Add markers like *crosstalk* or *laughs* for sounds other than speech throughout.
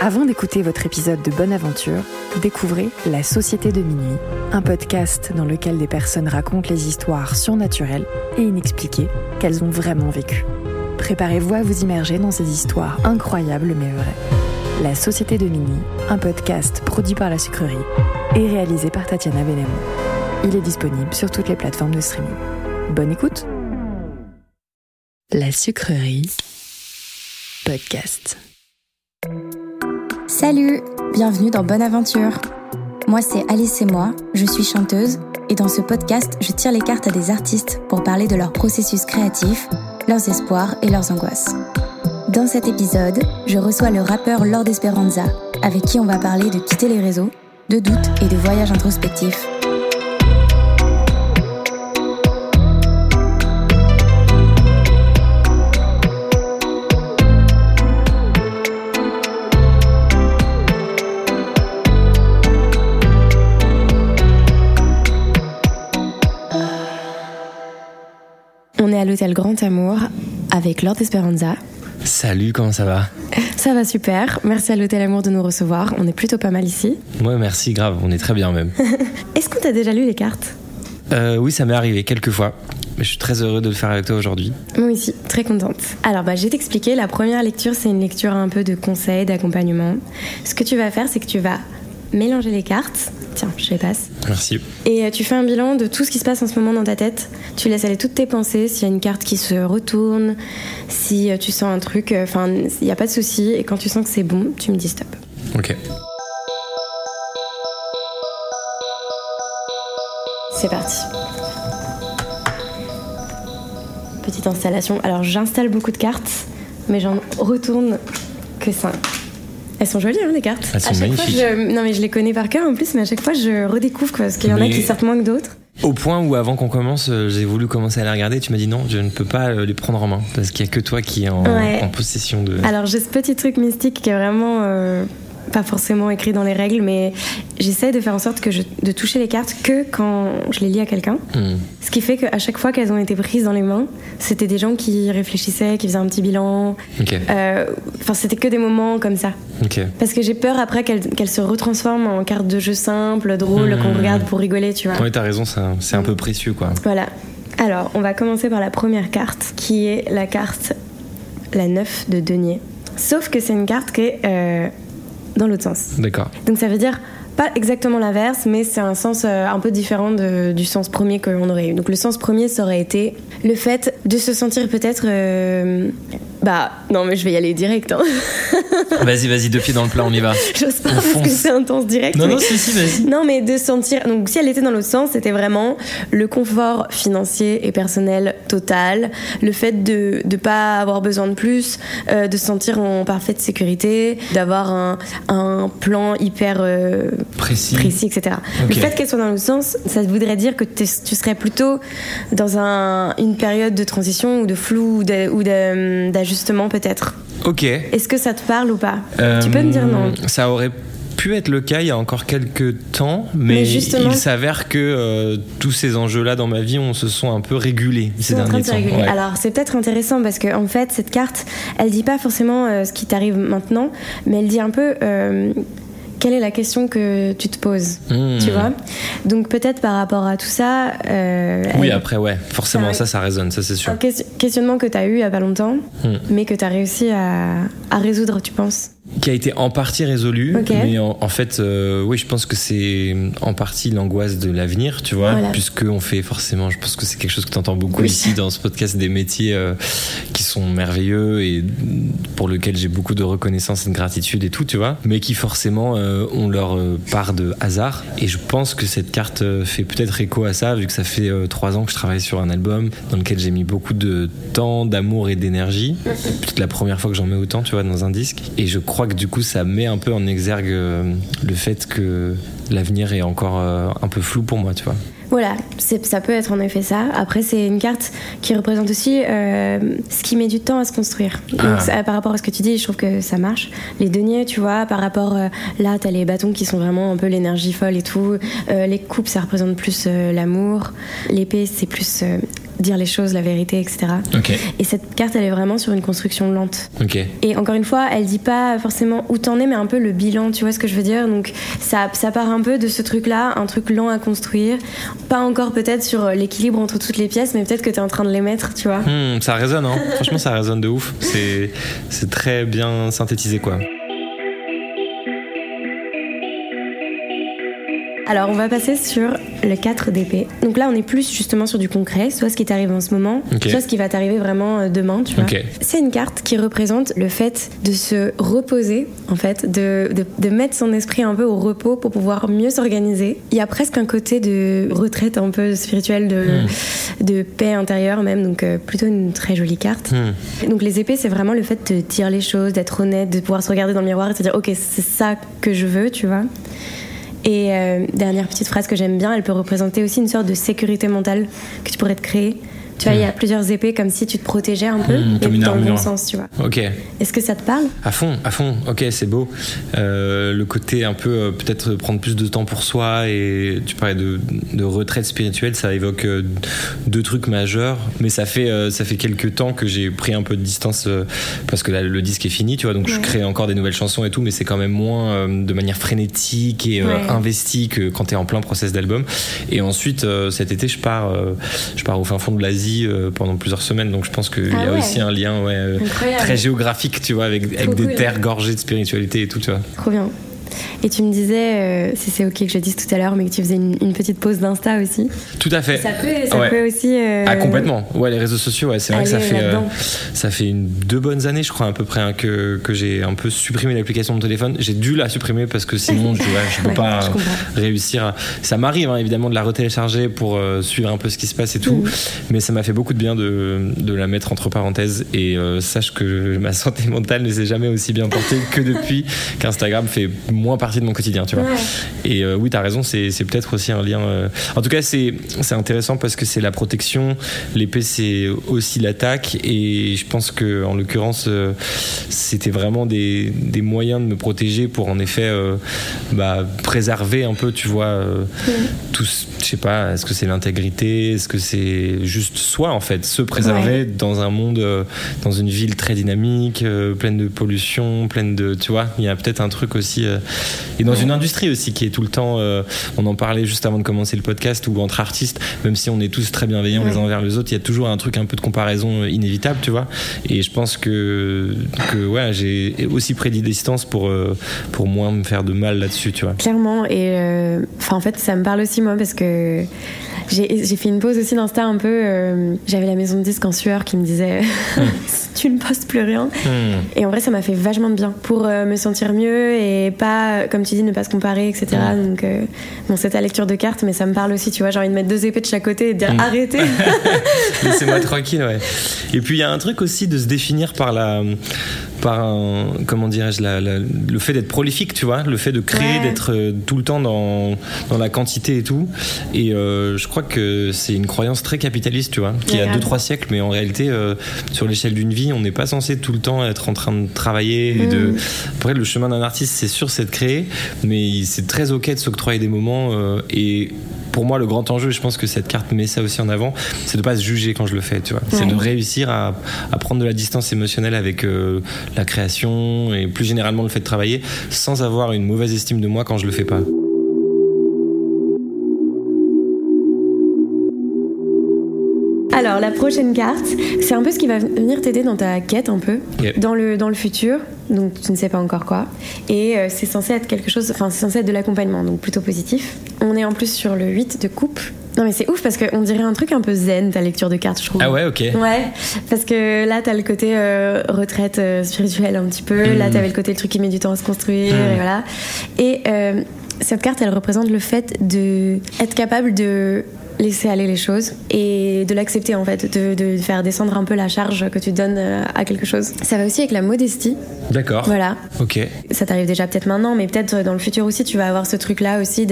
Avant d'écouter votre épisode de Bonne Aventure, découvrez La Société de Minuit, un podcast dans lequel des personnes racontent les histoires surnaturelles et inexpliquées qu'elles ont vraiment vécues. Préparez-vous à vous immerger dans ces histoires incroyables mais vraies. La Société de Minuit, un podcast produit par la sucrerie et réalisé par Tatiana Benamou. Il est disponible sur toutes les plateformes de streaming. Bonne écoute La sucrerie podcast. Salut, bienvenue dans Bonne Aventure. Moi c'est Alice et moi, je suis chanteuse et dans ce podcast je tire les cartes à des artistes pour parler de leur processus créatif, leurs espoirs et leurs angoisses. Dans cet épisode, je reçois le rappeur Lord Esperanza, avec qui on va parler de quitter les réseaux, de doutes et de voyages introspectifs. L'hôtel Grand Amour avec Lord Esperanza. Salut, comment ça va? Ça va super, merci à l'hôtel Amour de nous recevoir, on est plutôt pas mal ici. Ouais, merci, grave, on est très bien même. *laughs* Est-ce qu'on t'a déjà lu les cartes? Euh, oui, ça m'est arrivé quelques fois, mais je suis très heureux de le faire avec toi aujourd'hui. Moi aussi, très contente. Alors, bah, je vais t'expliquer. La première lecture, c'est une lecture un peu de conseils, d'accompagnement. Ce que tu vas faire, c'est que tu vas mélanger les cartes. Tiens, je les passe. Merci. Et euh, tu fais un bilan de tout ce qui se passe en ce moment dans ta tête. Tu laisses aller toutes tes pensées. S'il y a une carte qui se retourne, si euh, tu sens un truc, euh, enfin, il n'y a pas de souci. Et quand tu sens que c'est bon, tu me dis stop. Ok. C'est parti. Petite installation. Alors j'installe beaucoup de cartes, mais j'en retourne que 5. Elles sont jolies, hein, les cartes. Elles sont à chaque magnifiques. Fois, je... Non, mais je les connais par cœur en plus, mais à chaque fois, je redécouvre quoi, parce qu'il y en a qui sortent moins que d'autres. Au point où avant qu'on commence, euh, j'ai voulu commencer à les regarder, tu m'as dit non, je ne peux pas euh, les prendre en main, parce qu'il y a que toi qui est en, Ouais. en possession de... Alors j'ai ce petit truc mystique qui est vraiment euh, pas forcément écrit dans les règles, mais j'essaie de faire en sorte que je, de toucher les cartes que quand je les lis à quelqu'un. Hmm. Ce qui fait qu'à chaque fois qu'elles ont été prises dans les mains, c'était des gens qui réfléchissaient, qui faisaient un petit bilan. Euh, Enfin, c'était que des moments comme ça. Parce que j'ai peur après qu'elles qu'elles se retransforment en cartes de jeu simples, drôles, Hmm. qu'on regarde pour rigoler, tu vois. Ouais, t'as raison, c'est un peu précieux, quoi. Voilà. Alors, on va commencer par la première carte, qui est la carte, la 9 de denier. Sauf que c'est une carte qui est euh, dans l'autre sens. D'accord. Donc ça veut dire pas exactement l'inverse, mais c'est un sens euh, un peu différent de- du sens premier qu'on aurait eu. Donc le sens premier, ça aurait été le fait de se sentir peut-être... euh, bah non mais je vais y aller direct. Hein. *laughs* Vas-y, vas-y, deux pieds dans le plat, on y va. *laughs* J'ose pas On parce que c'est intense direct. Non, mais- non, si, si, vas-y. Non, mais de sentir. Donc, si elle était dans l'autre sens, c'était vraiment le confort financier et personnel total, le fait de ne pas avoir besoin de plus, euh, de se sentir en parfaite sécurité, d'avoir un, un plan hyper euh, Précis. précis, etc. Ok. Le fait qu'elle soit dans l'autre sens, ça voudrait dire que tu serais plutôt dans un- une période de transition ou de flou ou d'ajustement peut-être. Ok. Est-ce que ça te parle ou pas? Tu peux me dire non. Euh, Ça aurait pu être le cas il y a encore quelques temps, mais, il s'avère que euh, tous ces enjeux-là dans ma vie, on se sont un peu régulés ces derniers de se temps. réguler. Ouais. Alors c'est peut-être intéressant parce que en fait cette carte, elle dit pas forcément euh, ce qui t'arrive maintenant, mais elle dit un peu quelle est la question que tu te poses, Hmm. tu vois? Donc peut-être par rapport à tout ça, euh, Oui, après, ouais, forcément, Ça- ça, résonne, ça c'est sûr. un questionnement que tu as eu il y a pas longtemps, Hmm. mais que tu as réussi à, à résoudre, tu penses? Qui a été en partie résolu, Ok. mais en, en fait, euh, oui, je pense que c'est en partie l'angoisse de l'avenir, tu vois, Voilà. puisque on fait forcément, je pense que c'est quelque chose que tu entends beaucoup Oui. ici dans ce podcast, des métiers euh, qui sont merveilleux et pour lesquels j'ai beaucoup de reconnaissance et de gratitude et tout, tu vois, mais qui forcément euh, ont leur part de hasard. Et je pense que cette carte fait peut-être écho à ça, vu que ça fait trois ans que je travaille sur un album dans lequel j'ai mis beaucoup de temps, d'amour et d'énergie. Peut-être la première fois que j'en mets autant, tu vois, dans un disque. Et je crois que du coup, ça met un peu en exergue euh, le fait que l'avenir est encore euh, un peu flou pour moi, tu vois. Voilà, ça peut être en effet ça. Après, c'est une carte qui représente aussi euh, ce qui met du temps à se construire. Donc, Ah. ça, par rapport à ce que tu dis, je trouve que ça marche. Les deniers, tu vois, par rapport euh, là, t'as les bâtons qui sont vraiment un peu l'énergie folle et tout. Euh, les coupes, ça représente plus l'amour. L'épée, c'est plus dire les choses, la vérité, etc. Et cette carte, elle est vraiment sur une construction lente. Et encore une fois, elle dit pas forcément où t'en es, mais un peu le bilan, tu vois ce que je veux dire? Donc ça, ça part un peu de ce truc-là, un truc lent à construire. Pas encore peut-être sur l'équilibre entre toutes les pièces, mais peut-être que t'es en train de les mettre, tu vois. Hmm, ça résonne, hein. *laughs* Franchement, ça résonne de ouf. C'est très bien synthétisé, quoi. Alors, on va passer sur le 4 d'épée. Donc là, on est plus justement sur du concret, soit ce qui t'arrive en ce moment, soit ce qui va t'arriver vraiment euh, demain, tu vois. C'est une carte qui représente le fait de se reposer, en fait, de, de, de mettre son esprit un peu au repos pour pouvoir mieux s'organiser. Il y a presque un côté de retraite un peu spirituelle, de, Hmm. de paix intérieure même, donc euh, plutôt une très jolie carte. Hmm. Donc les épées, c'est vraiment le fait de dire les choses, d'être honnête, de pouvoir se regarder dans le miroir et se dire ok, c'est ça que je veux, tu vois. Et euh, dernière petite phrase que j'aime bien, elle peut représenter aussi une sorte de sécurité mentale que tu pourrais te créer. Tu vois, il y a plusieurs épées comme si tu te protégeais un peu, Mm, mais comme une dans le bon sens, tu vois. Ok. Est-ce que ça te parle? À fond, à fond. Ok, c'est beau. Euh, le côté un peu euh, peut-être prendre plus de temps pour soi et tu parlais de, de retraite spirituelle, ça évoque euh, deux trucs majeurs. Mais ça fait ça fait quelques temps que j'ai pris un peu de distance parce que là le disque est fini, tu vois. Donc je crée encore des nouvelles chansons et tout, mais c'est quand même moins de manière frénétique et euh, Ouais. investi que quand t'es en plein process d'album. Et ensuite cet été je pars je pars au fin fond de l'Asie euh, pendant plusieurs semaines. Donc je pense qu'il Ah y a ouais. aussi un lien ouais, euh, très géographique, tu vois, avec, avec des cool. terres gorgées de spiritualité et tout, tu vois. Trop bien. Et tu me disais, euh, si c'est ok que je le dise tout à l'heure, mais que tu faisais une, une petite pause d'Insta aussi. Tout à fait. Ça peut, ça Ouais. peut aussi. euh, Ah complètement. Ouais, les réseaux sociaux, ouais, c'est vrai que ça fait euh, ça fait une deux bonnes années, je crois à peu près, hein, que, que j'ai un peu supprimé l'application de téléphone. J'ai dû la supprimer parce que sinon, je, ouais, je peux *laughs* Ouais, pas je réussir. à- Ça m'arrive hein, évidemment de la retélécharger pour suivre un peu ce qui se passe et tout, Mhm. mais ça m'a fait beaucoup de bien de, de la mettre entre parenthèses et sache que ma santé *laughs* mentale ne s'est jamais aussi bien portée que depuis qu'Instagram fait moins partie de mon quotidien, tu vois. Ouais. Et euh, oui, tu as raison, c'est peut-être aussi un lien. euh, En tout cas, c'est intéressant parce que c'est la protection, l'épée, c'est aussi l'attaque. Et je pense que en l'occurrence, euh, c'était vraiment des, des moyens de me protéger pour en effet euh, bah, préserver un peu, tu vois, euh, tout. ce- Je sais pas, est-ce que c'est l'intégrité Est-ce que c'est juste soi, en fait Se préserver dans un monde, dans une ville très dynamique, pleine de pollution, pleine de. Tu vois, il y a peut-être un truc aussi. euh, et dans une industrie aussi qui est tout le temps. euh, on en parlait juste avant de commencer le podcast, où entre artistes, même si on est tous très bienveillants les uns envers les autres, il y a toujours un truc un peu de comparaison euh, inévitable, tu vois. Et je pense que, que ouais, j'ai aussi pris des distances pour, euh, pour moins me faire de mal là-dessus, tu vois. Clairement, et euh, enfin en fait ça me parle aussi moi parce que j'ai fait une pause aussi d'Insta un peu. euh, J'avais la maison de disque en sueur qui me disait *laughs* tu ne postes plus rien. Hmm. Et en vrai ça m'a fait vachement de bien pour euh, me sentir mieux et pas, comme tu dis, ne pas se comparer, etc. Donc euh, bon c'est ta lecture de cartes, mais ça me parle aussi, tu vois, j'ai envie de mettre deux épées de chaque côté et de dire Mm. arrêtez. *laughs* *laughs* Laissez-moi tranquille, ouais. Et puis il y a un truc aussi de se définir par la, par un, comment dirais-je, la- la- le fait d'être prolifique, tu vois, le fait de créer, Ouais. d'être euh, tout le temps dans, dans la quantité et tout. Et euh, je crois que c'est une croyance très capitaliste, tu vois, qui Ouais, a grave. 2-3 siècles, mais en réalité, euh, sur l'échelle d'une vie, on n'est pas censé tout le temps être en train de travailler. Et de... Mm. Après, le chemin d'un artiste, c'est sûr, c'est de créer, mais c'est très ok de s'octroyer des moments. euh, et pour moi, le grand enjeu, et je pense que cette carte met ça aussi en avant, c'est de pas se juger quand je le fais, tu vois. C'est de réussir à, à prendre de la distance émotionnelle avec euh, la création et plus généralement le fait de travailler sans avoir une mauvaise estime de moi quand je le fais pas. Alors la prochaine carte, c'est un peu ce qui va venir t'aider dans ta quête un peu, dans le dans le futur. Donc tu ne sais pas encore quoi. Et euh, c'est censé être quelque chose, enfin c'est censé être de l'accompagnement, donc plutôt positif. On est en plus sur le 8 de coupe. Non mais c'est ouf parce qu'on dirait un truc un peu zen ta lecture de cartes, je trouve. Ah ouais, ok. Ouais, parce que là, t'as le côté euh, retraite euh, spirituelle un petit peu. Là, Mhm. t'avais le côté le truc qui met du temps à se construire, Mhm. et voilà. Et cette carte, elle représente le fait de être capable de laisser aller les choses et de l'accepter en fait, de, de faire descendre un peu la charge que tu donnes euh, à quelque chose. Ça va aussi avec la modestie, D'accord. voilà. Ok. Ça t'arrive déjà peut-être maintenant, mais peut-être dans le futur aussi, tu vas avoir ce truc-là aussi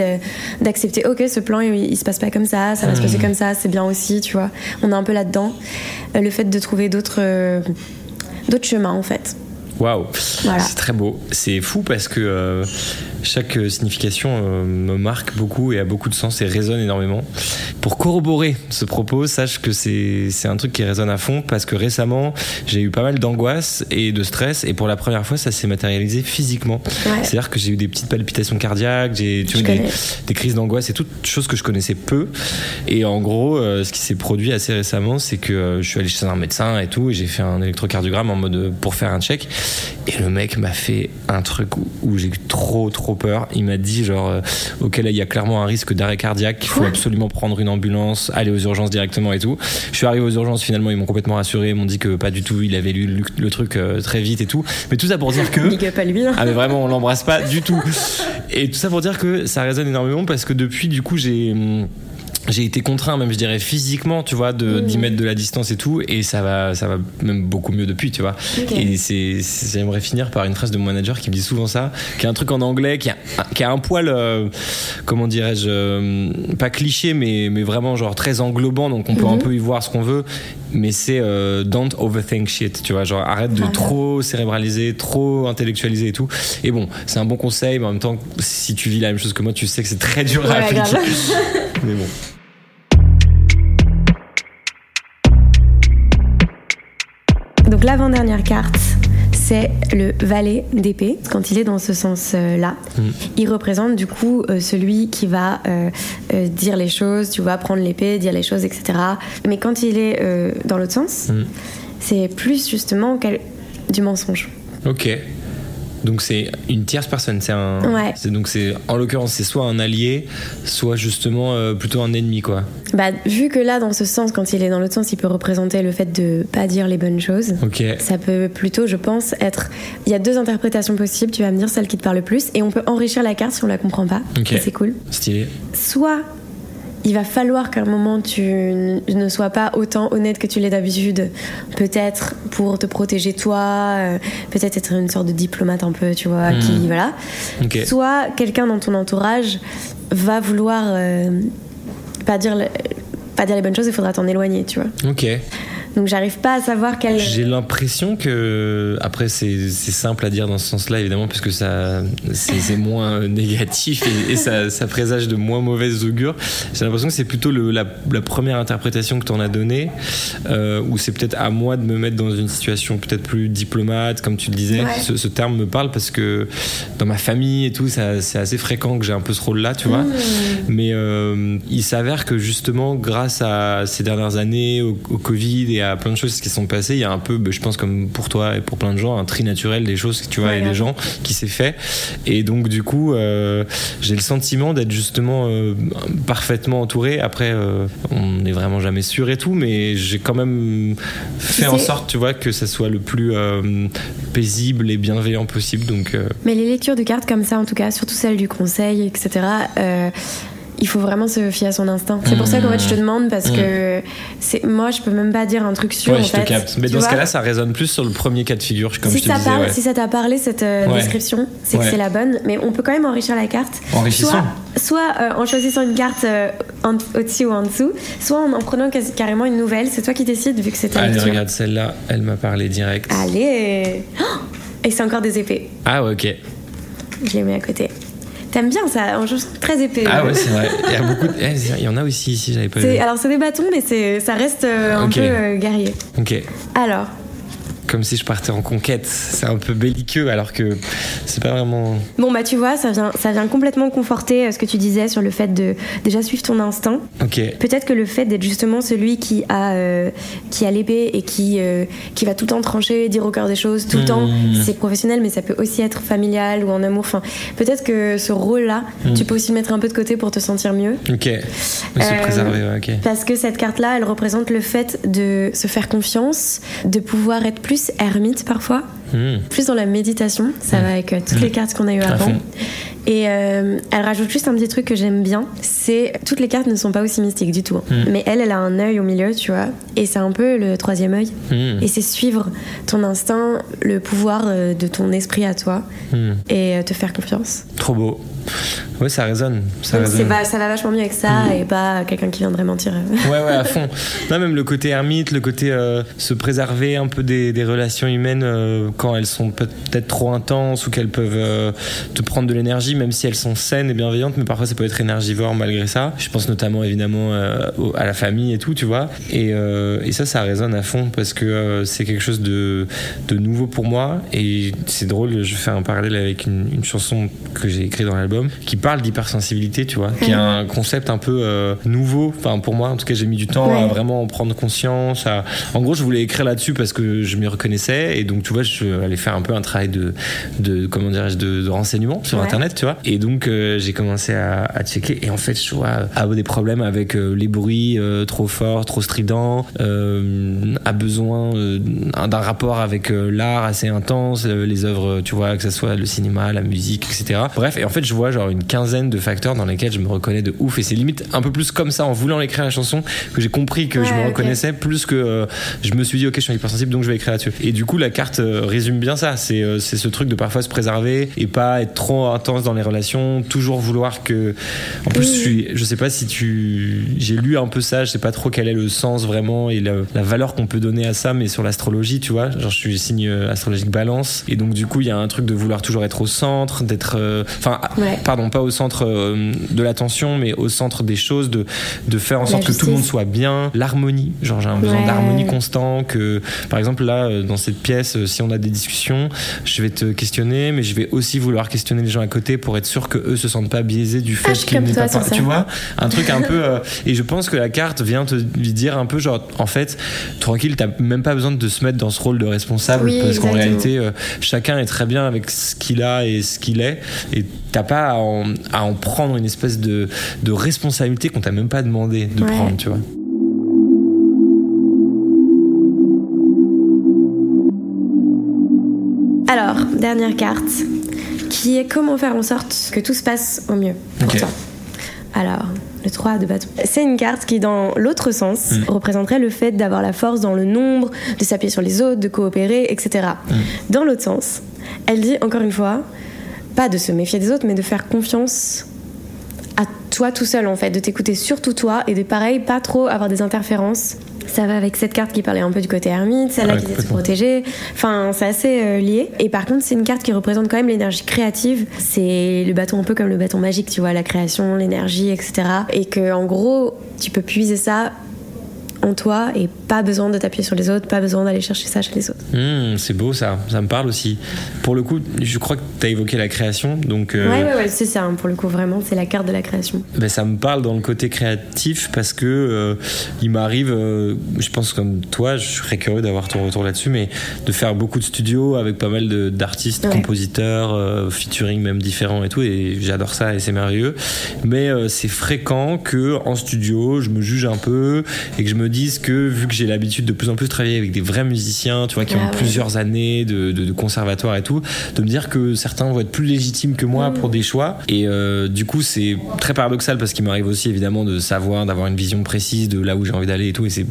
d'accepter, ok, ce plan, il, il se passe pas comme ça, ça va se passer comme ça, c'est bien aussi, tu vois. On est un peu là-dedans. Euh, le fait de trouver d'autres euh, d'autres chemins, en fait. Waouh, Voilà. c'est très beau. C'est fou parce que euh, chaque signification euh, me marque beaucoup et a beaucoup de sens et résonne énormément. Pour corroborer ce propos, sache que c'est un truc qui résonne à fond parce que récemment, j'ai eu pas mal d'angoisse et de stress et pour la première fois, ça s'est matérialisé physiquement. Ouais. C'est-à-dire que j'ai eu des petites palpitations cardiaques, j'ai des, des crises d'angoisse et toutes choses que je connaissais peu. Et en gros, euh, ce qui s'est produit assez récemment, c'est que je suis allé chez un médecin et tout, et j'ai fait un électrocardiogramme en mode pour faire un check. Et le mec m'a fait un truc où, où j'ai eu trop trop peur. Il m'a dit genre, euh, ok là il y a clairement un risque d'arrêt cardiaque, il faut absolument prendre une ambulance, aller aux urgences directement et tout. Je suis arrivé aux urgences finalement, ils m'ont complètement rassuré, ils m'ont dit que pas du tout, il avait lu le, le truc euh, très vite et tout. Mais tout ça pour dire que Big up à lui. hein. ah mais vraiment on l'embrasse pas du tout. Et tout ça pour dire que ça résonne énormément parce que depuis du coup j'ai hum, j'ai été contraint même je dirais physiquement tu vois de Mmh. d'y mettre de la distance et tout et ça va ça va même beaucoup mieux depuis tu vois. Et c'est j'aimerais finir par une phrase de mon manager qui me dit souvent ça qui a un truc en anglais qui a, qui a un poil euh, comment dirais-je euh, pas cliché mais mais vraiment genre très englobant donc on peut un peu y voir ce qu'on veut mais c'est euh, don't overthink shit tu vois. Genre arrête de trop cérébraliser trop intellectualiser et tout. Et bon c'est un bon conseil mais en même temps si tu vis la même chose que moi tu sais que c'est très dur à appliquer. grave. *laughs* *laughs* mais bon. Donc l'avant-dernière carte, c'est le valet d'épée. Quand il est dans ce sens-là, Mm. il représente du coup euh, celui qui va euh, euh, dire les choses, tu vois, prendre l'épée, dire les choses, etc. Mais quand il est dans l'autre sens, Mm. c'est plus justement du mensonge. ok donc c'est une tierce personne c'est un Ouais. donc c'est en l'occurrence c'est soit un allié soit justement euh, plutôt un ennemi quoi Bah, vu que là, dans ce sens, quand il est dans l'autre sens, il peut représenter le fait de pas dire les bonnes choses. ok Ça peut plutôt, je pense, être. Il y a deux interprétations possibles. Tu vas me dire celle qui te parle le plus, et on peut enrichir la carte si on la comprend pas. Ok. C'est cool. stylé Soit il va falloir qu'à un moment tu ne sois pas autant honnête que tu l'es d'habitude, peut-être pour te protéger toi, euh, peut-être être une sorte de diplomate un peu, tu vois, Hmm. qui voilà. Soit quelqu'un dans ton entourage va vouloir euh, pas dire le- pas dire les bonnes choses, il faudra t'en éloigner, tu vois. ok Donc j'arrive pas à savoir quelle. J'ai l'impression que après c'est simple à dire dans ce sens-là évidemment puisque ça c'est moins négatif et, et ça, ça présage de moins mauvaises augures. J'ai l'impression que c'est plutôt le, la, la première interprétation que tu en as donnée euh, où c'est peut-être à moi de me mettre dans une situation peut-être plus diplomate comme tu le disais. Ouais. Ce, ce terme me parle parce que dans ma famille et tout c'est assez fréquent que j'ai un peu ce rôle-là tu vois. Mmh. Mais euh, il s'avère que justement, grâce à ces dernières années, au, au Covid et à plein de choses qui sont passées, il y a un peu, bah, je pense comme pour toi et pour plein de gens, un tri naturel des choses, tu vois, Ouais, et des gens qui s'est fait. Et donc du coup, euh, j'ai le sentiment d'être justement euh, parfaitement entouré. Après, euh, on n'est vraiment jamais sûr et tout, mais j'ai quand même fait en sorte, tu vois, que ça soit le plus paisible et bienveillant possible. Donc Mais les lectures de cartes comme ça, en tout cas, surtout celles du conseil, etc. il faut vraiment se fier à son instinct. C'est pour ça qu'en fait je te demande parce que c'est moi je peux même pas dire un truc sûr ouais, en je fait. te capte. Mais Tu dans ce cas-là, ça résonne plus sur le premier cas de figure, comme si je te ça, disais. parle, ouais. si ça t'a parlé cette euh, Ouais. description, c'est que c'est la bonne, mais on peut quand même enrichir la carte. Enrichissant. Soit, soit euh, en choisissant une carte euh, au-dessus ou en dessous, soit en en prenant carrément une nouvelle. C'est toi qui décides vu que c'est ta Allez, lecture. regarde celle-là, elle m'a parlé direct. Allez Oh Et c'est encore des épées. Ah, ouais, ok. Je les mets à côté. T'aimes bien ça, en chose très épais. Ah, ouais, c'est vrai. Il y a beaucoup de... eh, Il y en a aussi ici, j'avais pas vu. Alors c'est des bâtons, mais ça reste euh, un Ok. peu euh, guerrier. Ok. Alors, Comme si je partais en conquête. C'est un peu belliqueux, alors que c'est pas vraiment. bon bah tu vois, ça vient, ça vient complètement conforter euh, ce que tu disais sur le fait de déjà suivre ton instinct. Ok. Peut-être que le fait d'être justement celui qui a, euh, qui a l'épée et qui, euh, qui va tout le temps trancher, dire au cœur des choses, tout le Mmh. temps, c'est professionnel, mais ça peut aussi être familial ou en amour. Enfin, peut-être que ce rôle-là, Mmh. tu peux aussi le mettre un peu de côté pour te sentir mieux. Ok. Se Euh, préserver, ouais, ok. Parce que cette carte-là, elle représente le fait de se faire confiance, de pouvoir être plus ermite parfois, Hmm. plus dans la méditation. Ça va avec euh, toutes les cartes qu'on a eues avant. Et euh, elle rajoute juste un petit truc que j'aime bien, c'est toutes les cartes ne sont pas aussi mystiques du tout. Mais elle, elle a un œil au milieu, tu vois, et c'est un peu le troisième œil. Hmm. Et c'est suivre ton instinct, le pouvoir euh, de ton esprit à toi, Hmm. et te faire confiance. Trop beau. Ouais, ça résonne. Ça, résonne. pas- ça va vachement mieux avec ça et pas quelqu'un qui viendrait mentir. Ouais, ouais, à fond. *laughs* Non, même le côté ermite, le côté euh, se préserver un peu des, des relations humaines euh, quand elles sont peut-être trop intenses ou qu'elles peuvent euh, te prendre de l'énergie, même si elles sont saines et bienveillantes, mais parfois ça peut être énergivore malgré ça. Je pense notamment évidemment euh, à la famille et tout, tu vois. Et, euh, et ça, ça résonne à fond parce que c'est quelque chose de, de nouveau pour moi. Et c'est drôle, je fais un parallèle avec une, une chanson que j'ai écrite dans l'album qui parle d'hypersensibilité, tu vois, qui est un concept un peu nouveau. Enfin, pour moi, en tout cas, j'ai mis du temps à vraiment en prendre conscience. à- En gros, je voulais écrire là-dessus parce que je m'y reconnaissais. Et donc, tu vois, je suis allé faire un peu un travail de, de comment dirais-je, de, de renseignement sur Ouais. Internet, tu vois. Et donc, euh, j'ai commencé à, à checker. Et en fait, je vois avoir des problèmes avec euh, les bruits euh, trop forts, trop stridents, euh, a besoin euh, d'un rapport avec euh, l'art assez intense, euh, les œuvres, tu vois, que ce soit le cinéma, la musique, etc. Bref, et en fait, je vois genre une quinzaine de facteurs dans lesquels je me reconnais de ouf. Et c'est limite un peu plus comme ça, en voulant écrire la chanson, que j'ai compris que je me reconnaissais, plus que euh, je me suis dit, ok, je suis hypersensible, donc je vais écrire là-dessus. Et du coup, la carte euh, résume bien ça. C'est euh, c'est ce truc de parfois se préserver et pas être trop intense dans les relations, toujours vouloir que. En plus, je, suis, je sais pas si tu. J'ai lu un peu ça, je sais pas trop quel est le sens vraiment et la, la valeur qu'on peut donner à ça, mais sur l'astrologie, tu vois. Genre, je suis signe euh, astrologique balance. Et donc, du coup, il y a un truc de vouloir toujours être au centre, d'être. euh, Enfin, Ouais. pardon, pas au centre euh, de l'attention, mais au centre des choses, de, de faire en sorte que tout le monde soit bien. L'harmonie, genre j'ai un besoin Ouais. d'harmonie constant. Que, par exemple, là, dans cette pièce, si on a des discussions, je vais te questionner, mais je vais aussi vouloir questionner les gens à côté pour être sûr que eux se sentent pas biaisés du fait Ah, je suis qu'ils n'aient pas. par-. Tu vois, un truc un peu. euh, *laughs* et je pense que la carte vient te lui dire un peu genre, en fait, tranquille, t'as même pas besoin de se mettre dans ce rôle de responsable Oui, parce qu'en réalité, euh, chacun est très bien avec ce qu'il a et ce qu'il est, et t'as pas à en, à en prendre une espèce de, de responsabilité qu'on t'a même pas demandé de Ouais. prendre, tu vois. Dernière carte, qui est comment faire en sorte que tout se passe au mieux pour Ok. toi. Alors, le 3 de bâton. C'est une carte qui, dans l'autre sens, Mm. représenterait le fait d'avoir la force dans le nombre, de s'appuyer sur les autres, de coopérer, etc. Mm. Dans l'autre sens, elle dit encore une fois, pas de se méfier des autres, mais de faire confiance à toi tout seul en fait, de t'écouter surtout toi et de pareil, pas trop avoir des interférences. Ça va avec cette carte qui parlait un peu du côté ermite, celle-là Ouais, qui disait de se complètement. protéger. Enfin, c'est assez euh, lié. Et par contre, c'est une carte qui représente quand même l'énergie créative. C'est le bâton un peu comme le bâton magique, tu vois, la création, l'énergie, etc. Et que en gros, tu peux puiser ça en toi et pas besoin de t'appuyer sur les autres, pas besoin d'aller chercher ça chez les autres. Hmm, c'est beau ça, ça me parle aussi. Pour le coup, je crois que tu as évoqué la création, donc euh, Ouais, ouais, ouais, c'est ça, hein, pour le coup, vraiment, c'est la carte de la création. ben, ça me parle dans le côté créatif parce que euh, il m'arrive, euh, je pense comme toi, je serais curieux d'avoir ton retour là-dessus, mais de faire beaucoup de studios avec pas mal d'artistes, Ouais. compositeurs, euh, featuring même différents et tout, et j'adore ça et c'est merveilleux. Mais c'est fréquent que en studio, je me juge un peu et que je me dise que vu que j'ai l'habitude de plus en plus travailler avec des vrais musiciens, tu vois, qui Ah ont ouais. plusieurs années de, de, de conservatoire et tout, de me dire que certains vont être plus légitimes que moi Mm. pour des choix. Et euh, du coup, c'est très paradoxal parce qu'il m'arrive aussi évidemment de savoir, d'avoir une vision précise de là où j'ai envie d'aller et tout, et c'est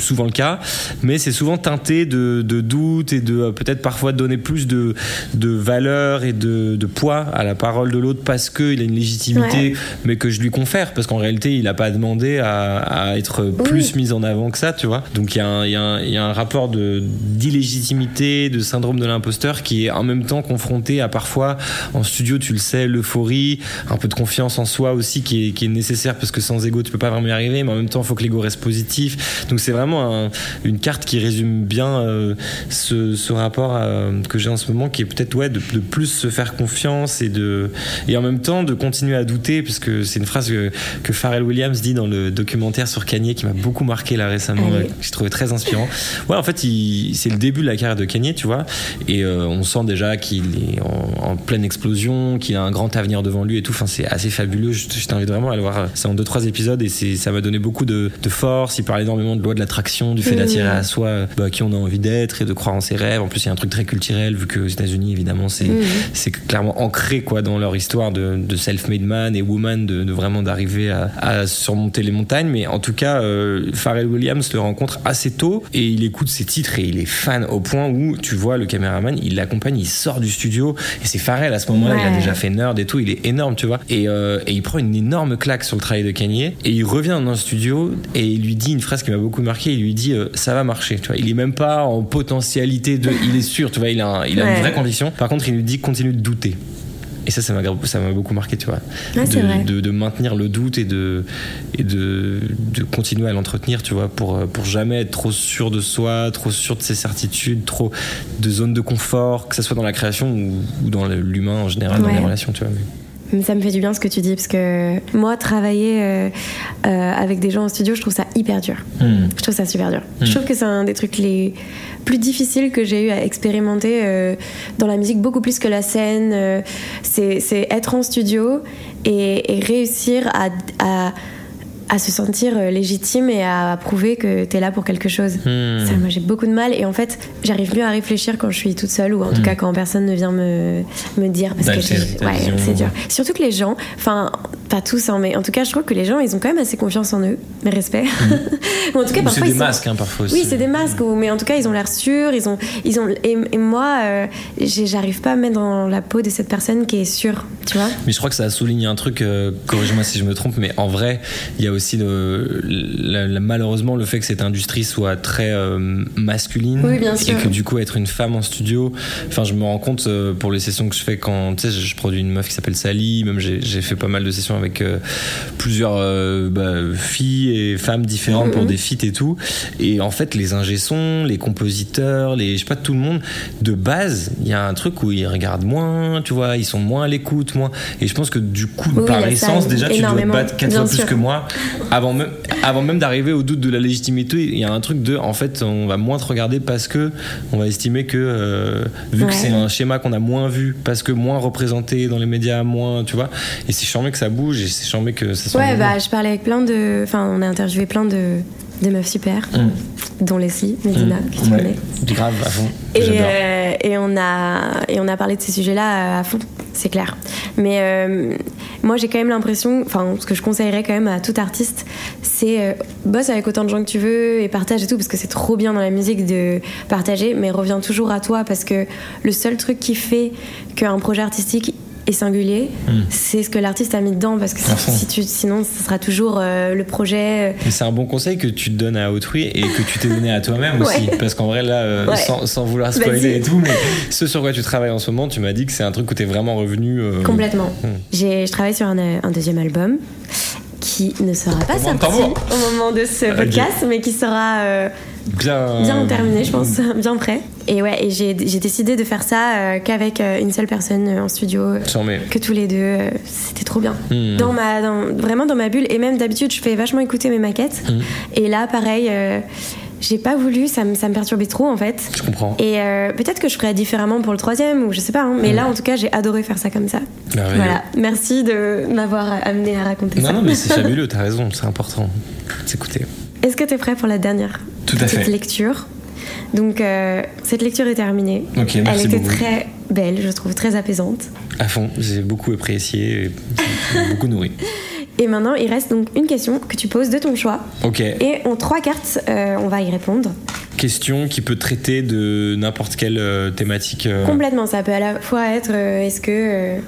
souvent le cas. Mais c'est souvent teinté de, de doute et de euh, peut-être parfois donner plus de, de valeur et de, de poids à la parole de l'autre parce qu'il a une légitimité, mais que je lui confère parce qu'en réalité, il n'a pas demandé à, à être plus mis en avant que ça, tu vois. Donc il y, y y a un rapport d'illégitimité, de syndrome de l'imposteur qui est en même temps confronté à parfois en studio, tu le sais, l'euphorie, un peu de confiance en soi aussi qui est, nécessaire parce que sans ego tu peux pas vraiment y arriver, mais en même temps il faut que l'ego reste positif. Donc c'est vraiment un- une carte qui résume bien euh, ce, rapport euh, que j'ai en ce moment qui est peut-être ouais de, de plus se faire confiance et de et en même temps de continuer à douter parce que c'est une phrase que, que Pharrell Williams dit dans le documentaire sur Kanye qui m'a beaucoup marqué là récemment, Allez. euh, que j'ai trouvé très inspirant. Ouais, en fait, c'est le début de la carrière de Kanye, tu vois, et euh, on sent déjà qu'il est en, en pleine explosion, qu'il a un grand avenir devant lui et tout. Enfin, c'est assez fabuleux. Je, je t'invite vraiment à le voir. C'est en deux trois épisodes et ça m'a donné beaucoup de, de force. Il parle énormément de loi de l'attraction, du fait d'attirer à soi euh, bah, qui on a envie d'être et de croire en ses rêves. En plus, il y a un truc très culturel vu que aux États-Unis, évidemment, c'est c'est clairement ancré quoi dans leur histoire de, de self-made man et woman de, de vraiment d'arriver à, à surmonter les montagnes mais en tout cas euh, Pharrell Williams le rencontre assez tôt et il écoute ses titres et il est fan au point où tu vois le caméraman, il l'accompagne, il sort du studio et c'est Pharrell à ce moment-là, il a déjà fait Nerd et tout, il est énorme, tu vois. Et, euh, et, il prend une énorme claque sur le travail de Kanye et il revient dans le studio et il lui dit une phrase qui m'a beaucoup marqué, il lui dit euh, ça va marcher, tu vois. Il est même pas en potentialité de, il est sûr, tu vois, il a, il a une vraie conviction. Par contre, il lui dit continue de douter. Et ça, ça m'a, ça m'a beaucoup marqué, tu vois. de, de, maintenir le doute et, de, et de, de continuer à l'entretenir, tu vois, pour, pour jamais être trop sûr de soi, trop sûr de ses certitudes, trop de zones de confort, que ce soit dans la création ou, dans l'humain en général, dans les relations, tu vois. Ça me fait du bien ce que tu dis, parce que moi, travailler euh, euh, avec des gens en studio, je trouve ça hyper dur. Hmm. Je trouve ça super dur. Je hmm. trouve que c'est un des trucs les plus difficiles que j'ai eu à expérimenter euh, dans la musique, beaucoup plus que la scène. c'est être en studio et, et réussir à, à à se sentir euh, légitime et à prouver que tu es là pour quelque chose. Hmm. Ça, moi, j'ai beaucoup de mal et en fait, j'arrive mieux à réfléchir quand je suis toute seule ou en tout hmm. cas quand personne ne vient me, me dire parce que ouais, c'est dur. Surtout que les gens, enfin, pas tous, hein, mais en tout cas, je trouve que les gens, ils ont quand même assez confiance en eux, mes respects. *laughs* Hmm. en tout cas, parfois, c'est des masques, hein, parfois. Aussi. Oui, c'est des masques, mais en tout cas, ils ont l'air sûrs, ils ont, ils ont, et, moi, euh, j'arrive pas à me mettre dans la peau de cette personne qui est sûre, tu vois. Mais je crois que ça a souligné un truc. Euh, corrige-moi si je me trompe, mais en vrai, il y a aussi aussi malheureusement le fait que cette industrie soit très euh, masculine et que du coup être une femme en studio enfin je me rends compte pour les sessions que je fais quand tu sais je produis une meuf qui s'appelle Sally même j'ai fait pas mal de sessions avec euh, plusieurs bah, filles et femmes différentes pour mm-hmm. des feats et tout. Et en fait les ingé les compositeurs les je sais pas tout le monde de base il y a un truc où ils regardent moins tu vois ils sont moins à l'écoute moins. Et je pense que du coup par essence déjà tu dois te battre quatre fois plus que moi. Avant même, avant même d'arriver au doute de la légitimité, il y a un truc de, en fait, on va moins te regarder parce que on va estimer que, euh, vu que c'est un schéma qu'on a moins vu, parce que moins représenté dans les médias, moins, tu vois, et c'est charmé que ça bouge et c'est charmé que ça soit. Ouais, bah, je parlais avec plein de. Enfin, on a interviewé plein de des meufs super, mm. dont Leslie, Medina, mmh. qui tu connais. Grave, à fond. Et, euh, et, on a, et on a parlé de ces sujets-là à fond, c'est clair. Mais euh, moi, j'ai quand même l'impression, enfin, ce que je conseillerais quand même à tout artiste, c'est euh, bosse avec autant de gens que tu veux et partage et tout, parce que c'est trop bien dans la musique de partager, mais reviens toujours à toi, parce que le seul truc qui fait qu'un projet artistique et singulier, hmm. c'est ce que l'artiste a mis dedans parce que si, tu, sinon ce sera toujours euh, le projet. Euh. c'est un bon conseil que tu te donnes à autrui et que tu t'es donné à toi-même aussi parce qu'en vrai là, euh, sans, vouloir spoiler et tout, mais ce sur quoi tu travailles en ce moment, tu m'as dit que c'est un truc où tu es vraiment revenu. Complètement. J'ai, je travaille sur un, un, deuxième album qui ne sera pas sorti au moment de ce podcast, mais qui sera bien, bien terminé, je pense, bien prêt. Et ouais, et j'ai décidé de faire ça euh, qu'avec euh, une seule personne euh, en studio, que tous les deux. C'était trop bien. Hmm. Dans ma, dans, vraiment dans ma bulle. Et même d'habitude, je fais vachement écouter mes maquettes. Hmm. Et là, pareil. j'ai pas voulu, ça me, ça me perturbait trop en fait. Je comprends. Et peut-être que je ferais différemment pour le troisième ou je sais pas, hein. mais là en tout cas j'ai adoré faire ça comme ça. Voilà, merci de m'avoir amené à raconter ça. Non, non, mais c'est *laughs* fabuleux, t'as raison, c'est important d'écouter. Est-ce que t'es prêt pour la dernière? Tout à petite lecture donc euh, cette lecture est terminée. Elle était très belle, je trouve, très apaisante. À fond, j'ai beaucoup apprécié, et *laughs* beaucoup nourri. Et maintenant, il reste donc une question que tu poses de ton choix. Ok. Et en trois cartes, euh, on va y répondre. Question qui peut traiter de n'importe quelle euh, thématique. Complètement, ça peut à la fois être est-ce que.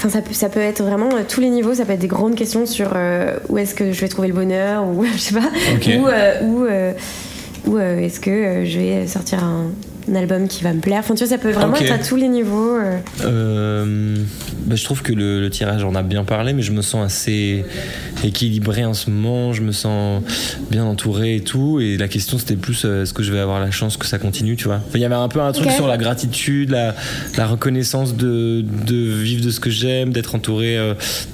Enfin, ça peut, ça peut être vraiment tous les niveaux. Ça peut être des grandes questions sur où est-ce que je vais trouver le bonheur, ou *laughs* je sais pas, ou, ou ou euh, est-ce que euh, je vais sortir un, album qui va me plaire Enfin, tu vois, ça peut vraiment être à tous les niveaux. Euh. Bah, je trouve que le, tirage en a bien parlé, mais je me sens assez équilibré en ce moment. Je me sens bien entouré et tout. Et la question, c'était plus est-ce que je vais avoir la chance que ça continue, tu vois? Il y avait un peu un truc sur la gratitude, la, la reconnaissance de, de, vivre de ce que j'aime, d'être entouré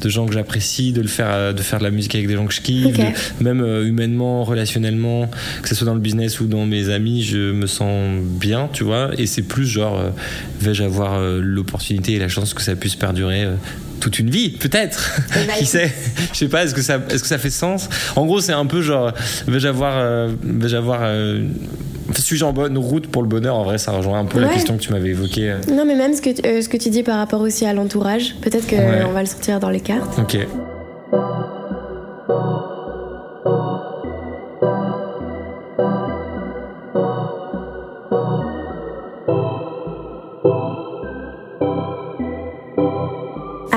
de gens que j'apprécie, de le faire, de faire de la musique avec des gens que je kiffe, même humainement, relationnellement, que ce soit dans le business ou dans mes amis, je me sens bien tu vois. Et c'est plus genre, euh, vais-je avoir euh, l'opportunité et la chance que ça puisse perdurer euh, toute une vie, peut-être? *laughs* Qui sait? Je sais pas. Est-ce que ça, est-ce que ça fait sens? En gros, c'est un peu genre, vais-je avoir, vais-je avoir suis-je en bonne route pour le bonheur? En vrai, ça rejoint un peu la question que tu m'avais évoquée. Non, mais même ce que, ce que tu dis par rapport aussi à l'entourage, peut-être qu'on va le sortir dans les cartes. Ok.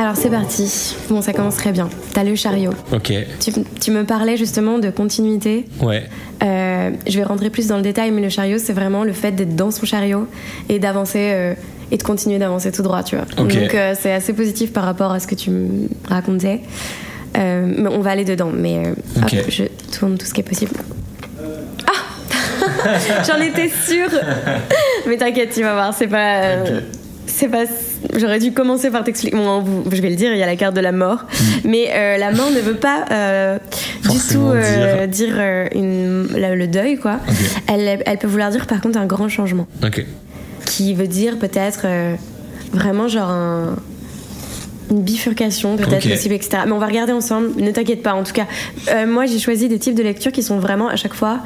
Alors c'est parti. Bon, ça commence très bien. T'as le chariot. Ok. Tu, tu me parlais justement de continuité. Ouais. Euh, je vais rentrer plus dans le détail, mais le chariot, c'est vraiment le fait d'être dans son chariot et d'avancer euh, et de continuer d'avancer tout droit, tu vois. Ok. Donc euh, c'est assez positif par rapport à ce que tu me racontais. Mais on va aller dedans, mais hop, je tourne tout ce qui est possible. Ah *laughs* J'en étais sûre *laughs* Mais t'inquiète, tu vas voir, c'est pas. euh, C'est pas. J'aurais dû commencer par t'expliquer. Bon, je vais le dire, il y a la carte de la mort. Mais euh, la mort ne veut pas euh, du Mm. Tout euh, dire. dire, une, la- le deuil, quoi. Elle, elle peut vouloir dire par contre un grand changement. Ok. Qui veut dire peut-être vraiment genre un- une bifurcation, peut-être Ok. possible, etc. Mais on va regarder ensemble, ne t'inquiète pas en tout cas. Moi j'ai choisi des types de lectures qui sont vraiment à chaque fois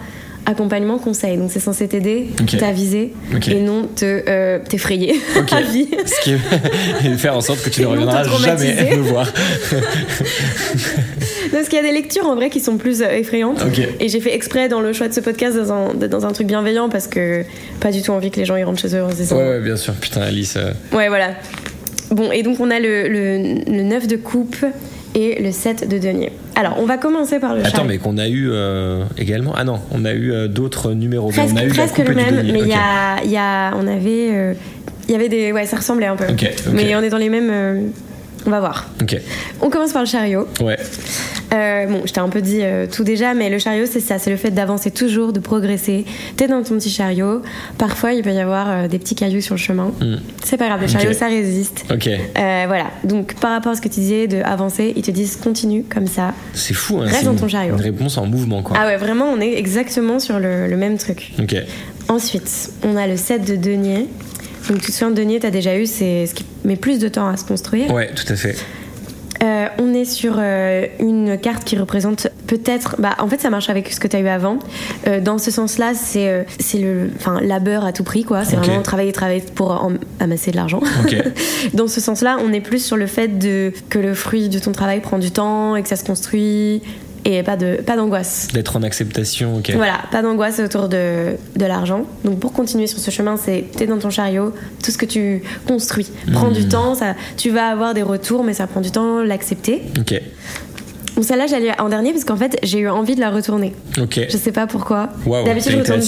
accompagnement, conseil. Donc c'est censé t'aider, t'aviser et non te euh, t'effrayer *laughs* Ok. à vie. Ce qui est *laughs* et faire en sorte que tu ne reviendras jamais *laughs* me voir. Parce qu'il y a des lectures en vrai qui sont plus euh, effrayantes. Et j'ai fait exprès dans le choix de ce podcast dans un, dans un truc bienveillant parce que pas du tout envie que les gens y rentrent chez eux en se disant Ouais, ouais, bien sûr. Putain, Alice. euh, Ouais, voilà. Bon, et donc on a le, le, le 9 de coupe et le 7 de denier. Alors, on va commencer par le Attends, chariot. mais qu'on a eu euh, également? Ah non, on a eu euh, d'autres numéros. Presque, on a eu la presque le même, mais il y, a, il y a. On avait. euh, Il y avait des. Ouais, ça ressemblait un peu. Ok, ok. Mais on est dans les mêmes. On va voir. Ok. On commence par le chariot. Ouais. Euh, bon, je t'ai un peu dit euh, tout déjà, mais le chariot, c'est ça, c'est le fait d'avancer toujours, de progresser. T'es dans ton petit chariot. Parfois, il peut y avoir euh, des petits cailloux sur le chemin. Hmm. C'est pas grave, le chariot, ça résiste. Ok. Voilà. Donc, par rapport à ce que tu disais de avancer, ils te disent continue comme ça. C'est fou, hein. Reste dans ton chariot. Une réponse en mouvement, quoi. Ah ouais, vraiment, on est exactement sur le, le même truc. Ok. Ensuite, on a le 7 de denier. Donc, tu te souviens, denier, t'as déjà eu, c'est ce qui met plus de temps à se construire. Ouais, tout à fait. Euh, on est sur euh, une carte qui représente peut-être. Bah, en fait, ça marche avec ce que tu as eu avant. Euh, dans ce sens-là, c'est c'est le enfin, labeur à tout prix, quoi. C'est vraiment travailler, travailler pour en- amasser de l'argent. *laughs* Dans ce sens-là, on est plus sur le fait de, que le fruit de ton travail prend du temps et que ça se construit et pas de pas d'angoisse. D'être en acceptation, ok. Voilà, pas d'angoisse autour de, de l'argent. Donc pour continuer sur ce chemin, c'est t'es dans ton chariot, tout ce que tu construis prend Hmm. du temps, ça, tu vas avoir des retours, mais ça prend du temps l'accepter. Ok. Bon, celle-là, j'allais en dernier parce qu'en fait, j'ai eu envie de la retourner. Ok. Je sais pas pourquoi. Waouh, d'habitude, je retourne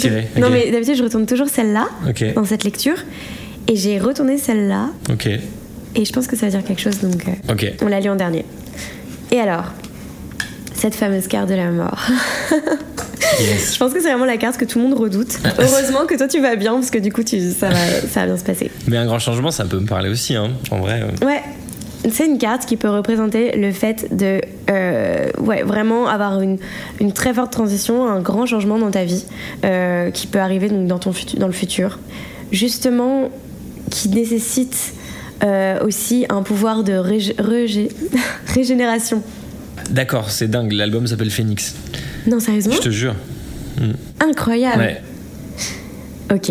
Non, mais d'habitude, je retourne toujours celle-là Ok. dans cette lecture. Et j'ai retourné celle-là. Ok. Et je pense que ça veut dire quelque chose, donc euh, on l'a lu en dernier. Et alors, cette fameuse carte de la mort. *laughs* Yes. Je pense que c'est vraiment la carte que tout le monde redoute. *laughs* Heureusement que toi tu vas bien parce que du coup tu, ça, va, ça va bien se passer. Mais un grand changement, ça peut me parler aussi, hein. En vrai. euh. Ouais, c'est une carte qui peut représenter le fait de euh, ouais, vraiment avoir une, une très forte transition, un grand changement dans ta vie euh, qui peut arriver donc, dans, ton futur, dans le futur. Justement, qui nécessite euh, aussi un pouvoir de rég- régé- *laughs* régénération. D'accord, c'est dingue. L'album s'appelle Phoenix. Non, sérieusement Je te jure. Incroyable. Ouais. Ok.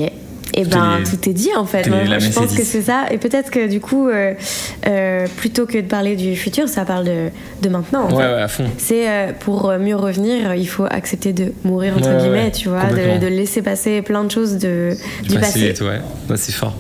Et ben, l'ai- tout est dit en fait. Moi, je pense que c'est ça. Et peut-être que du coup, euh, euh, plutôt que de parler du futur, ça parle de, de maintenant. en Ouais, fait. ouais, à fond. C'est euh, pour mieux revenir, il faut accepter de mourir entre Ouais, guillemets, ouais, tu vois, de, de laisser passer plein de choses de, du, passé passé. tout, ouais. Ouais, c'est fort.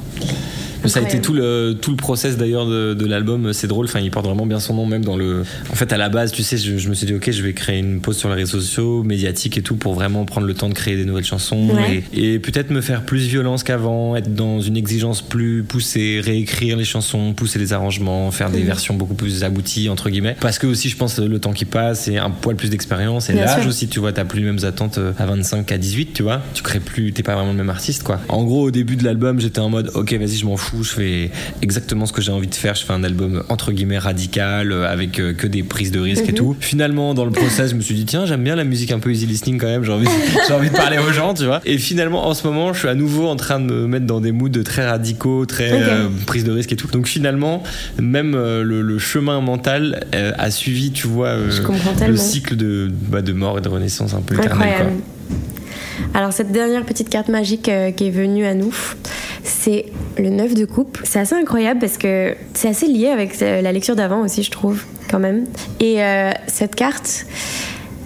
Ça a été tout le, tout le process d'ailleurs de, de l'album, c'est drôle, enfin il porte vraiment bien son nom même dans le... En fait à la base tu sais je, je me suis dit ok je vais créer une pause sur les réseaux sociaux, médiatiques et tout pour vraiment prendre le temps de créer des nouvelles chansons Ouais. et, et peut-être me faire plus violence qu'avant, être dans une exigence plus poussée, réécrire les chansons, pousser les arrangements, faire des Mhm. versions beaucoup plus abouties entre guillemets. Parce que aussi je pense le temps qui passe et un poil plus d'expérience et l'âge aussi tu vois t'as plus les mêmes attentes euh, à 25 qu'à 18 tu vois, tu crées plus, t'es pas vraiment le même artiste quoi. En gros au début de l'album j'étais en mode ok vas-y je m'en fous, je fais exactement ce que j'ai envie de faire, je fais un album entre guillemets radical euh, avec euh, que des prises de risques et Mhm. tout. Finalement dans le process je me suis dit tiens j'aime bien la musique un peu easy listening quand même, j'ai envie, *laughs* j'ai envie de parler aux gens tu vois. Et finalement en ce moment je suis à nouveau en train de me mettre dans des moods très radicaux, très Ok. euh, prise de risque et tout. Donc finalement même euh, le, le chemin mental a suivi tu vois le cycle de, bah, de mort et de renaissance un peu éternel quoi. Alors cette dernière petite carte magique euh, qui est venue à nous, c'est le 9 de coupe. C'est assez incroyable parce que c'est assez lié avec euh, la lecture d'avant aussi, je trouve, quand même. Et euh, cette carte,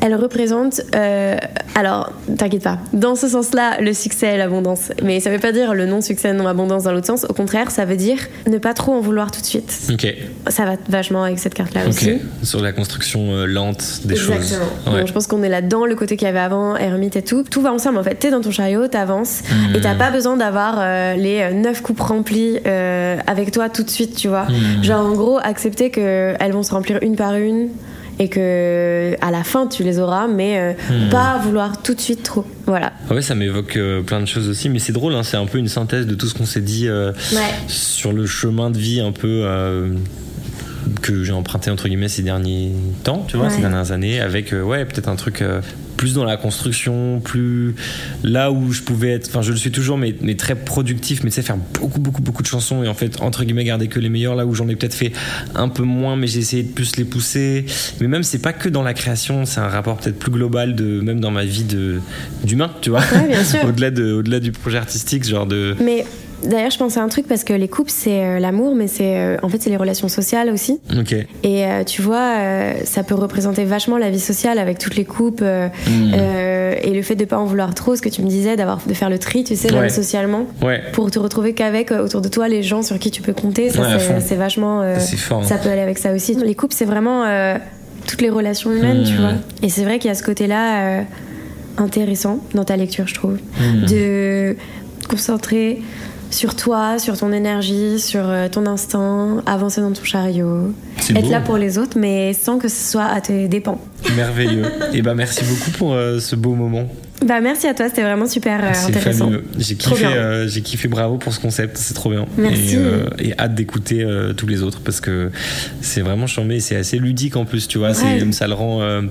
Elle représente, euh, alors t'inquiète pas, dans ce sens-là, le succès et l'abondance. Mais ça veut pas dire le non-succès, non-abondance dans l'autre sens. Au contraire, ça veut dire ne pas trop en vouloir tout de suite. Ok. Ça va vachement avec cette carte-là aussi. Sur la construction euh, lente des Exactement. choses. Ouais. je pense qu'on est là-dedans, le côté qu'il y avait avant, ermite et tout. Tout va ensemble en fait. T'es dans ton chariot, t'avances Hmm. et t'as pas besoin d'avoir euh, les neuf coupes remplies avec toi tout de suite, tu vois. Hmm. Genre en gros, accepter qu'elles vont se remplir une par une et que à la fin tu les auras, mais euh, Hmm. pas vouloir tout de suite trop. Voilà. Ah Ouais, ça m'évoque euh, plein de choses aussi, mais c'est drôle, hein, c'est un peu une synthèse de tout ce qu'on s'est dit euh, Ouais. sur le chemin de vie un peu que j'ai emprunté entre guillemets ces derniers temps, tu vois, Ouais. ces dernières années, avec euh, ouais peut-être un truc euh, plus dans la construction, plus là où je pouvais être, enfin je le suis toujours, mais, mais très productif, mais tu sais faire beaucoup beaucoup beaucoup de chansons et en fait entre guillemets garder que les meilleurs, là où j'en ai peut-être fait un peu moins, mais j'ai essayé de plus les pousser. Mais même c'est pas que dans la création, c'est un rapport peut-être plus global de même dans ma vie d'humain, tu vois. Ouais, bien sûr. *laughs* au-delà de au-delà du projet artistique, genre de Mais d'ailleurs, je pense à un truc parce que les couples, c'est euh, l'amour, mais c'est euh, en fait c'est les relations sociales aussi. Et euh, tu vois, ça peut représenter vachement la vie sociale avec toutes les coupes Hmm. et le fait de pas en vouloir trop, ce que tu me disais, d'avoir de faire le tri, tu sais, Ouais. socialement, Ouais. pour te retrouver qu'avec autour de toi les gens sur qui tu peux compter. Ça, Ouais, c'est- vachement. fort. hein. ça peut aller avec ça aussi. Les couples, c'est vraiment toutes les relations humaines, tu Hmm. vois. Et c'est vrai qu'il y a ce côté-là intéressant dans ta lecture, je trouve, Hmm. de concentrer sur toi, sur ton énergie, sur euh, ton instinct, avancer dans ton chariot, être beau. là pour les autres, mais sans que ce soit à tes dépens. Merveilleux. *laughs* Et ben merci beaucoup pour euh, ce beau moment. Bah merci à toi, c'était vraiment super euh, C'est intéressant. J'ai kiffé, euh, j'ai kiffé bravo pour ce concept, c'est trop bien. Merci. Et, et hâte d'écouter tous les autres parce que c'est vraiment charmé et c'est assez ludique en plus, tu vois. c'est-. Ça le rend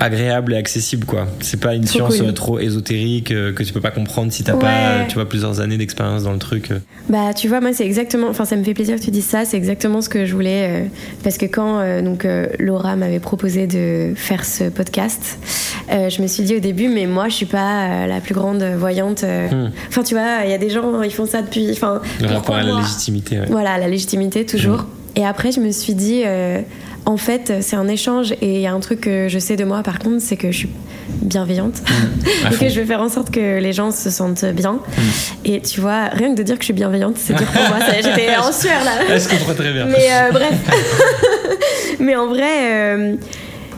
agréable et accessible quoi. C'est pas une Trop science cool. euh, trop ésotérique euh, que tu peux pas comprendre si t'as Ouais. pas, euh, tu vois, plusieurs années d'expérience dans le truc. Bah tu vois moi c'est exactement enfin ça me fait plaisir que tu dises ça c'est exactement ce que je voulais euh, parce que quand euh, donc euh, Laura m'avait proposé de faire ce podcast je me suis dit au début mais moi je suis pas la plus grande voyante. Hmm. enfin tu vois il y a des gens ils font ça depuis enfin Le rapport à la légitimité. ouais. voilà la légitimité toujours et après je me suis dit en fait c'est un échange et il y a un truc que je sais de moi par contre c'est que je suis bienveillante À *laughs* et que je vais faire en sorte que les gens se sentent bien. Et tu vois, rien que de dire que je suis bienveillante, c'est dur pour moi. *laughs* J'étais en sueur là. Ah, je comprends très bien? Mais euh, bref. *laughs* Mais en vrai, euh,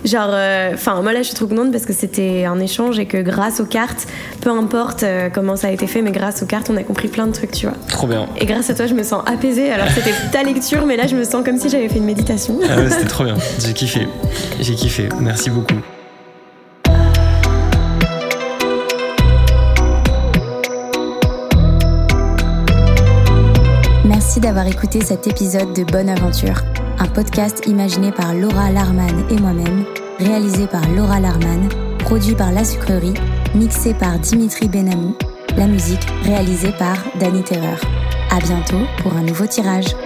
genre, enfin, moi là, je suis trop contente parce que c'était un échange et que grâce aux cartes, peu importe euh, comment ça a été fait, mais grâce aux cartes, on a compris plein de trucs, tu vois. Trop bien. Et grâce à toi, je me sens apaisée. Alors c'était ta lecture, mais là, je me sens comme si j'avais fait une méditation. Ah ouais, c'était trop bien. J'ai kiffé. J'ai kiffé. Merci beaucoup. Merci d'avoir écouté cet épisode de Bonne Aventure, un podcast imaginé par Laura Larman et moi-même, réalisé par Laura Larman, produit par La Sucrerie, mixé par Dimitri Benamou, la musique réalisée par Danny Terreur. À bientôt pour un nouveau tirage.